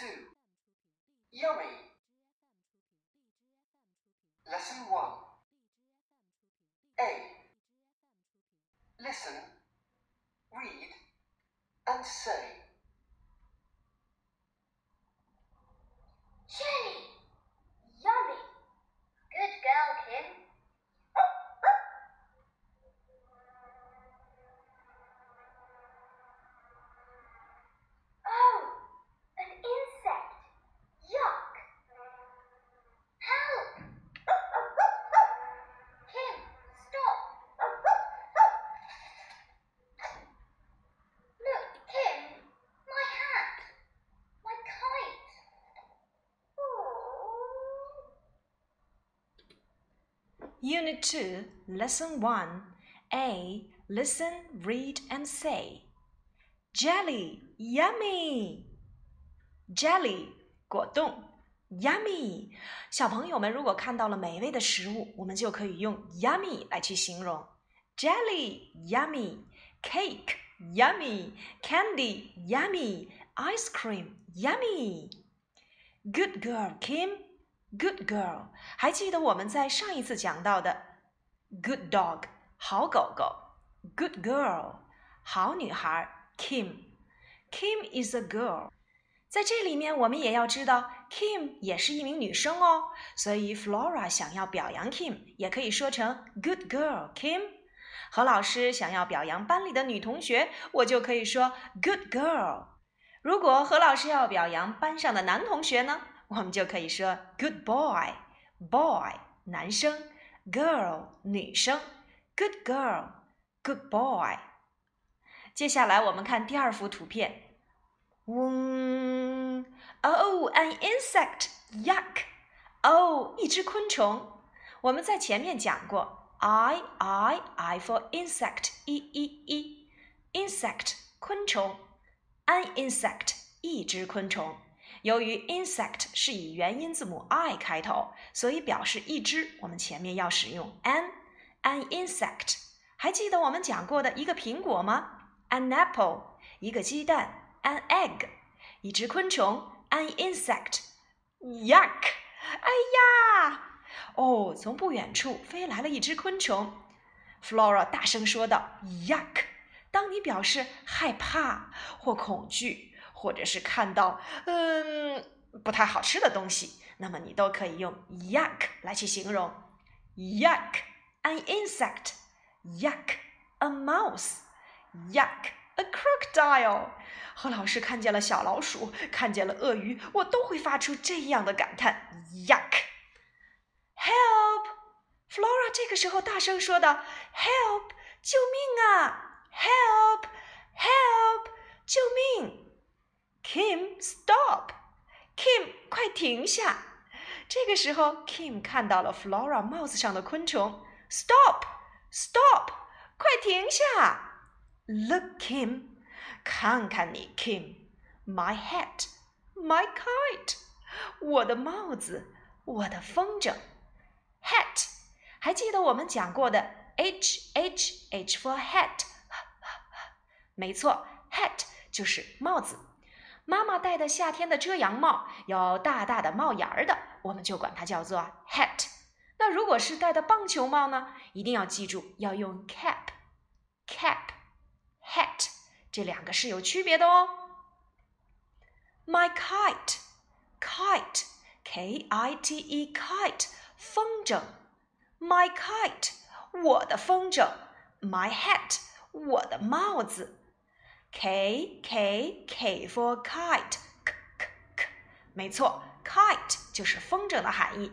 2 Yummy Lesson 1 A Listen, read, and say. Jelly! Yummy! Good girl, Kim. Oh, an insect. Yuck. Help! Kim, stop. Look, Kim, my hat. My kite. Unit 2, Lesson 1. A. Listen, read, and say. Jelly, yummy. Jelly, 果冻，yummy。小朋友们如果看到了美味的食物，我们就可以用 yummy 来去形容。Jelly, yummy. Cake, yummy. Candy, yummy. Ice cream, yummy. Good girl, Kim. Good girl，还记得我们在上一次讲到的 good dog 好狗狗，good girl 好女孩 Kim。Kim is a girl，在这里面我们也要知道 Kim 也是一名女生哦，所以 Flora 想要表扬 Kim，也可以说成 good girl Kim。何老师想要表扬班里的女同学，我就可以说 good girl。如果何老师要表扬班上的男同学呢？我们就可以说 good boy，boy 男生，girl 女生，good girl，good boy。接下来我们看第二幅图片，嗡，oh，an insect，yuck，哦，一只昆虫。我们在前面讲过，i，i，i for insect，e e e，insect 昆虫，an insect 一只昆虫。 由于 insect 是以元音字母 i 开头，所以表示一只，我们前面要使用 an an insect。还记得我们讲过的一个苹果吗？an apple，一个鸡蛋；an egg，一只昆虫；an insect。Yuck！哎呀！哦，从不远处飞来了一只昆虫。Flora 大声说道：“Yuck！” 当你表示害怕或恐惧。或者是看到嗯不太好吃的东西，那么你都可以用 yuck 来去形容。yuck an insect, yuck a mouse, yuck a crocodile。何老师看见了小老鼠，看见了鳄鱼，我都会发出这样的感叹：yuck。Help! Flora 这个时候大声说道：“Help！救命啊！Help! Help! 救命！” Kim, stop! Kim，快停下！这个时候，Kim 看到了 Flora 帽子上的昆虫。Stop! Stop! 快停下！Look, Kim，看看你，Kim，My hat, my kite，我的帽子，我的风筝。Hat，还记得我们讲过的 H H H for hat？没错，hat 就是帽子。妈妈戴的夏天的遮阳帽有大大的帽檐儿的，我们就管它叫做 hat。那如果是戴的棒球帽呢？一定要记住要用 cap，cap，hat，这两个是有区别的哦。My kite，kite，k-i-t-e，kite，风筝。My kite，我的风筝。My hat，我的帽子。K K K for kite，k k k，没错，kite 就是风筝的含义。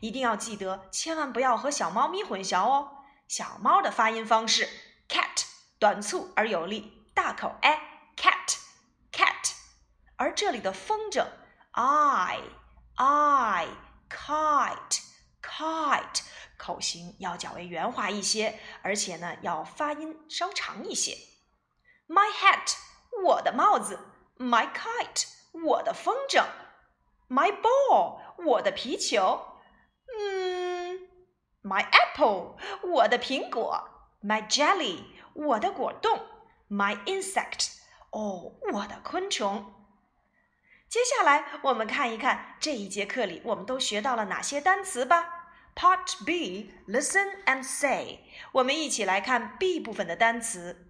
一定要记得，千万不要和小猫咪混淆哦。小猫的发音方式，cat，短促而有力，大口 a，cat，cat。而这里的风筝，I I kite kite，口型要较为圆滑一些，而且呢，要发音稍长一些。My hat，我的帽子；My kite，我的风筝；My ball，我的皮球。嗯，My apple，我的苹果；My jelly，我的果冻；My insect，哦，我的昆虫。接下来我们看一看这一节课里我们都学到了哪些单词吧。Part B, listen and say。我们一起来看 B 部分的单词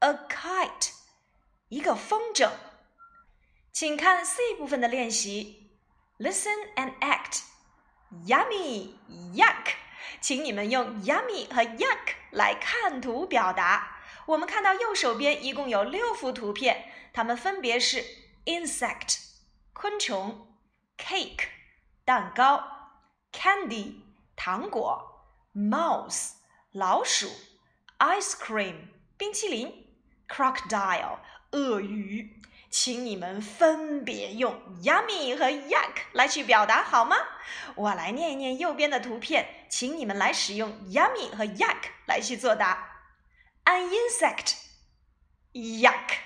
A kite，一个风筝。请看 C 部分的练习：Listen and act. Yummy, yuck！请你们用 yummy 和 yuck 来看图表达。我们看到右手边一共有六幅图片，它们分别是 insect 昆虫，cake 蛋糕，candy。糖果，mouse 老鼠，ice cream 冰淇淋 ，crocodile 鳄鱼，请你们分别用 yummy 和 yuck 来去表达好吗？我来念一念右边的图片，请你们来使用 yummy 和 yuck 来去作答。An insect, yuck.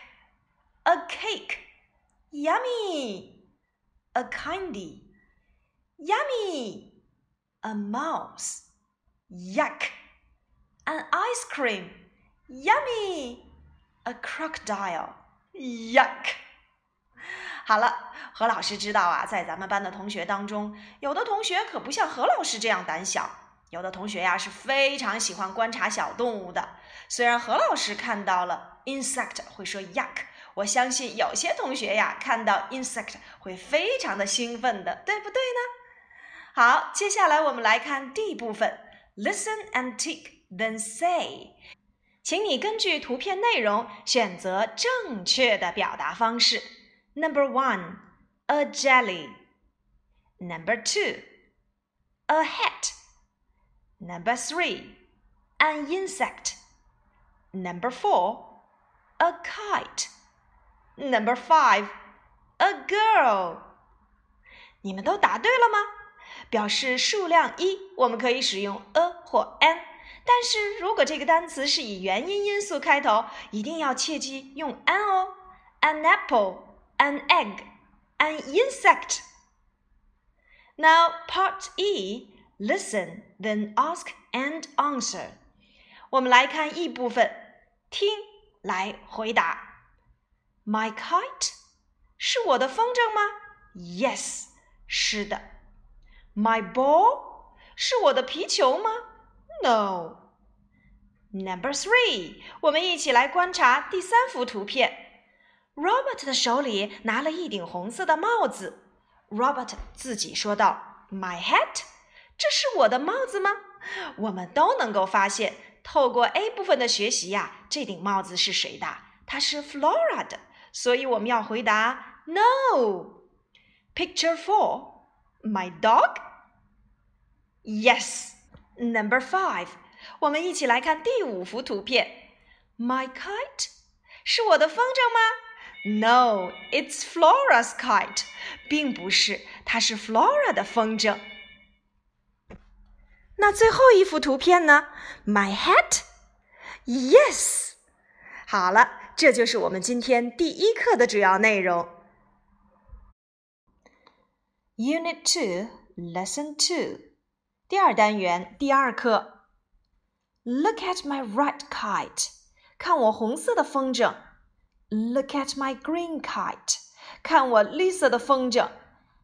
A cake, yummy. A candy, yummy. a mouse. Yuck! An ice cream. Yummy! A crocodile. Yuck! 好了，何老师知道啊，在咱们班的同学当中，有的同学可不像何老师这样胆小，有的同学呀是非常喜欢观察小动物的。虽然何老师看到了 insect 会说 yuck，我相信有些同学呀看到 insect 会非常的兴奋的，对不对呢？好，接下来我们来看 D 部分，Listen and tick, then say。请你根据图片内容选择正确的表达方式。Number one, a jelly. Number two, a hat. Number three, an insect. Number four, a kite. Number five, a girl. 你们都答对了吗？表示数量一，我们可以使用 a 或 an。但是如果这个单词是以元音因素开头，一定要切记用 an 哦。An apple, an egg, an insect. Now part E, listen, then ask and answer. 我们来看 E 部分，听来回答。My kite 是我的风筝吗？Yes，是的。My ball 是我的皮球吗？No. Number three，我们一起来观察第三幅图片。Robert 的手里拿了一顶红色的帽子。Robert 自己说道：“My hat，这是我的帽子吗？”我们都能够发现，透过 A 部分的学习呀，这顶帽子是谁的？它是 Flora 的。所以我们要回答 No。Picture four。My dog? Yes. Number five. 我们一起来看第五幅图片。My kite 是我的风筝吗？No, it's Flora's kite. 并不是，它是 Flora 的风筝。那最后一幅图片呢？My hat? Yes. 好了，这就是我们今天第一课的主要内容。Unit Two, Lesson Two， 第二单元第二课。Look at my red kite，看我红色的风筝。Look at my green kite，看我绿色的风筝。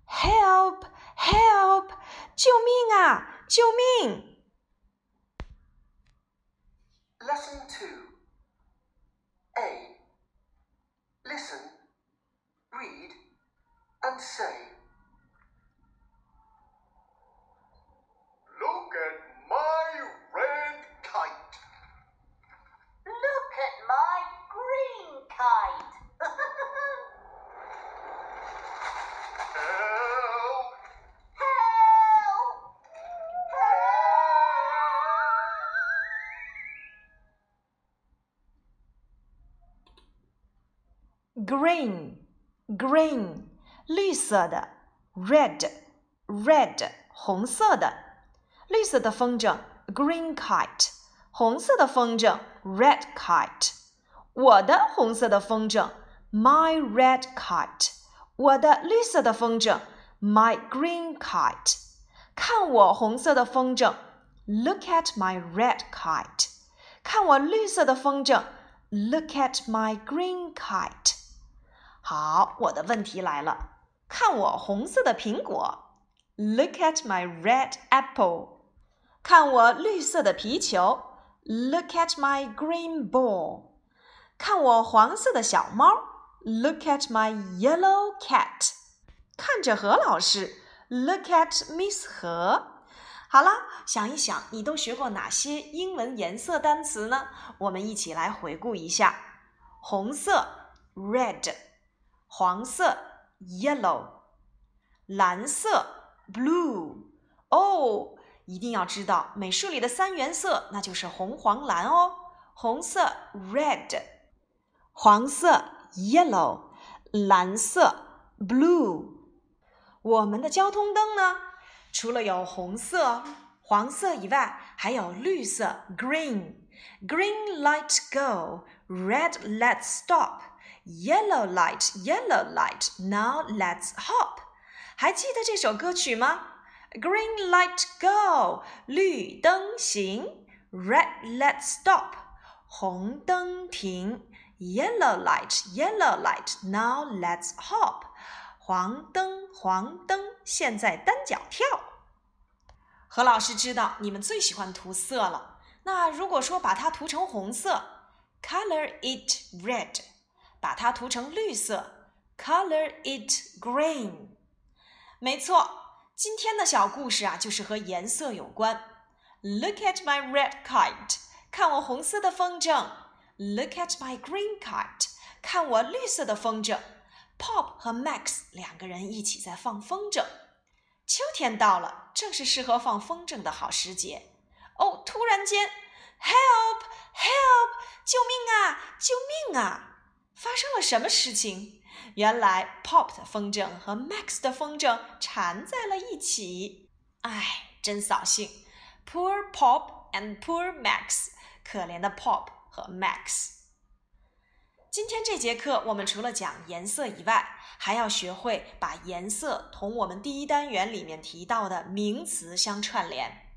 Help! Help! 救命啊！救命！Lesson Two. A. Listen, read, and say. green green 绿色的 red red 红色的，绿色的风筝 green kite，红色的风筝 red kite。我的红色的风筝 my red kite，我的绿色的风筝 my green kite。看我红色的风筝，look at my red kite。看我绿色的风筝，look at my green kite。 好，我的问题来了，看我红色的苹果，look at my red apple。看我绿色的皮球，look at my green ball。看我黄色的小猫，look at my yellow cat。看着何老师，look at Miss 何。好了，想一想，你都学过哪些英文颜色单词呢？我们一起来回顾一下：红色 red，黄色 yellow，蓝色 blue。哦，一定要知道美术里的三原色，那就是红、黄、蓝哦。红色 red。黄色 yellow，蓝色 blue。我们的交通灯呢？除了有红色、黄色以外，还有绿色 green。Green light go, red let's stop, yellow light, yellow light, now let's hop。还记得这首歌曲吗？Green light go，绿灯行；red let's stop，红灯停。Yellow light, yellow light. Now let's hop. 黄灯，黄灯，现在单脚跳。何老师知道你们最喜欢涂色了。那如果说把它涂成红色，color it red；把它涂成绿色，color it green。没错，今天的小故事啊，就是和颜色有关。Look at my red kite，看我红色的风筝。Look at my green kite，看我绿色的风筝。Pop 和 Max 两个人一起在放风筝。秋天到了，正是适合放风筝的好时节。哦，突然间，Help! Help! 救命啊！救命啊！发生了什么事情？原来 Pop 的风筝和 Max 的风筝缠在了一起。唉，真扫兴。Poor Pop and poor Max，可怜的 Pop。和 Max。今天这节课，我们除了讲颜色以外，还要学会把颜色同我们第一单元里面提到的名词相串联。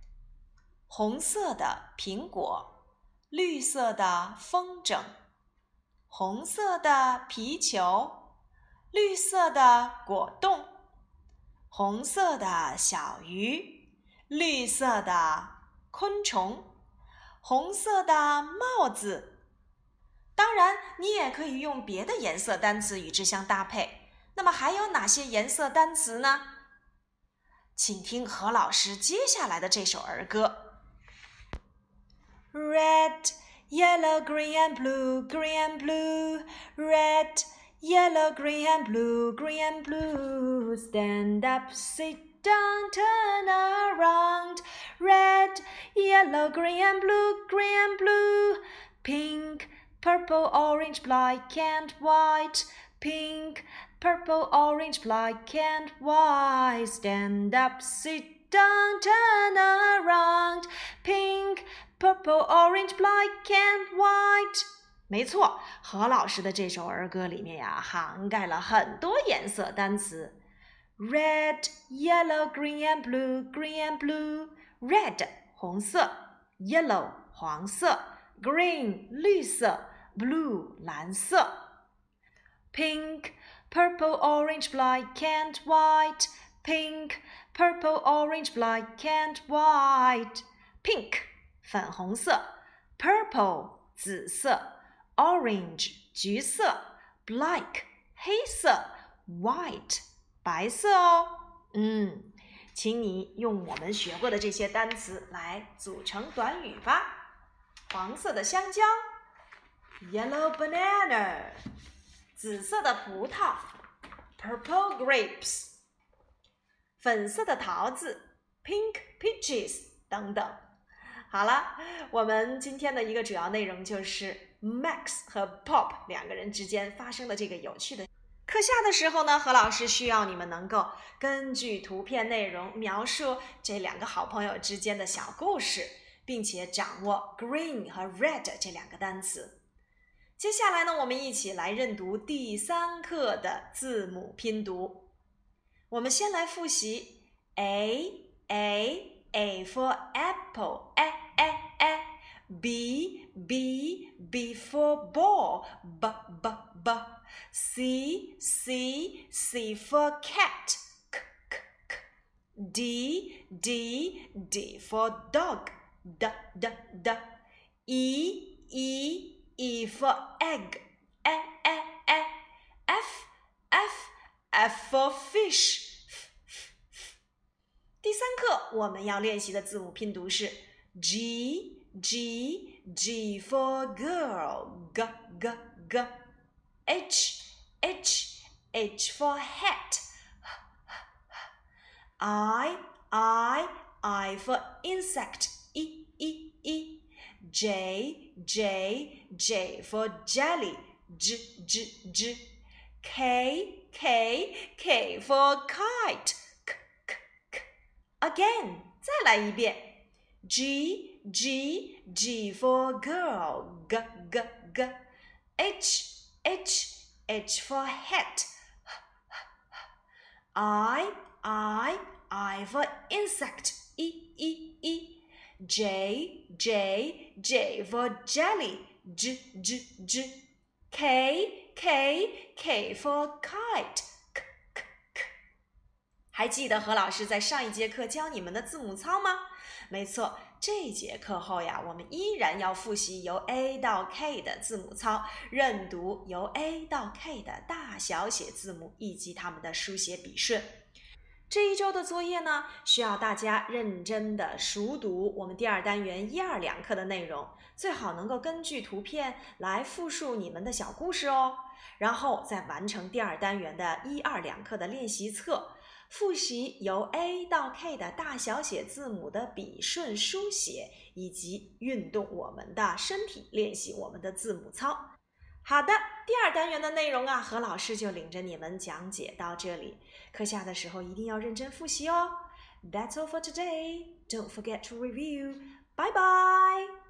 红色的苹果，绿色的风筝，红色的皮球，绿色的果冻，红色的小鱼，绿色的昆虫。红色的帽子，当然，你也可以用别的颜色单词与之相搭配。那么还有哪些颜色单词呢？请听何老师接下来的这首儿歌：Red, yellow, green and blue, green and blue. Red, yellow, green and blue, green and blue. Stand up, sit. down, turn around. Red, yellow, green and blue, green and blue. Pink, purple, orange, black and white. Pink, purple, orange, black and white. Stand up, sit down, turn around. Pink, purple, orange, black and white. 没错，何老师的这首儿歌里面呀，涵盖了很多颜色单词。Red, yellow, green and blue, green and blue. Red 红色，yellow 黄色，green 绿色，blue 蓝色。Pink, purple, orange, black and white. Pink, purple, orange, black and white. Pink 粉红色，purple 紫色，orange 橘色，black 黑色，white 白色哦，嗯，请你用我们学过的这些单词来组成短语吧。黄色的香蕉，yellow banana；紫色的葡萄，purple grapes；粉色的桃子，pink peaches 等等。好了，我们今天的一个主要内容就是 Max 和 Pop 两个人之间发生的这个有趣的。课下的时候呢，何老师需要你们能够根据图片内容描述这两个好朋友之间的小故事，并且掌握 green 和 red 这两个单词。接下来呢，我们一起来认读第三课的字母拼读。我们先来复习 a a a for apple，a a a b b b for ball b b b c c c for cat k k k d d d for dog d d d e e e for egg e e e f f f for fish 第三课我们要练习的字母拼读是 G G G for girl G G G H H H for hat I I I for insect E E E J J J for jelly J J J K K K for kite K K K Again 再来一遍 G G G for girl G G G H H H for hat I I I for insect E E E J J J for jelly J J J K K K for kite K K K 还记得何老师在上一节课教你们的字母操吗？ 没错，这节课后呀，我们依然要复习由 A 到 K 的字母操，认读由 A 到 K 的大小写字母以及它们的书写笔顺。这一周的作业呢，需要大家认真的熟读我们第二单元一二两课的内容，最好能够根据图片来复述你们的小故事哦，然后再完成第二单元的一二两课的练习册，复习由 A 到 K 的大小写字母的笔顺书写，以及运动我们的身体，练习我们的字母操。好的，第二单元的内容啊，何老师就领着你们讲解到这里。课下的时候一定要认真复习哦。That's all for today. Don't forget to review. Bye bye.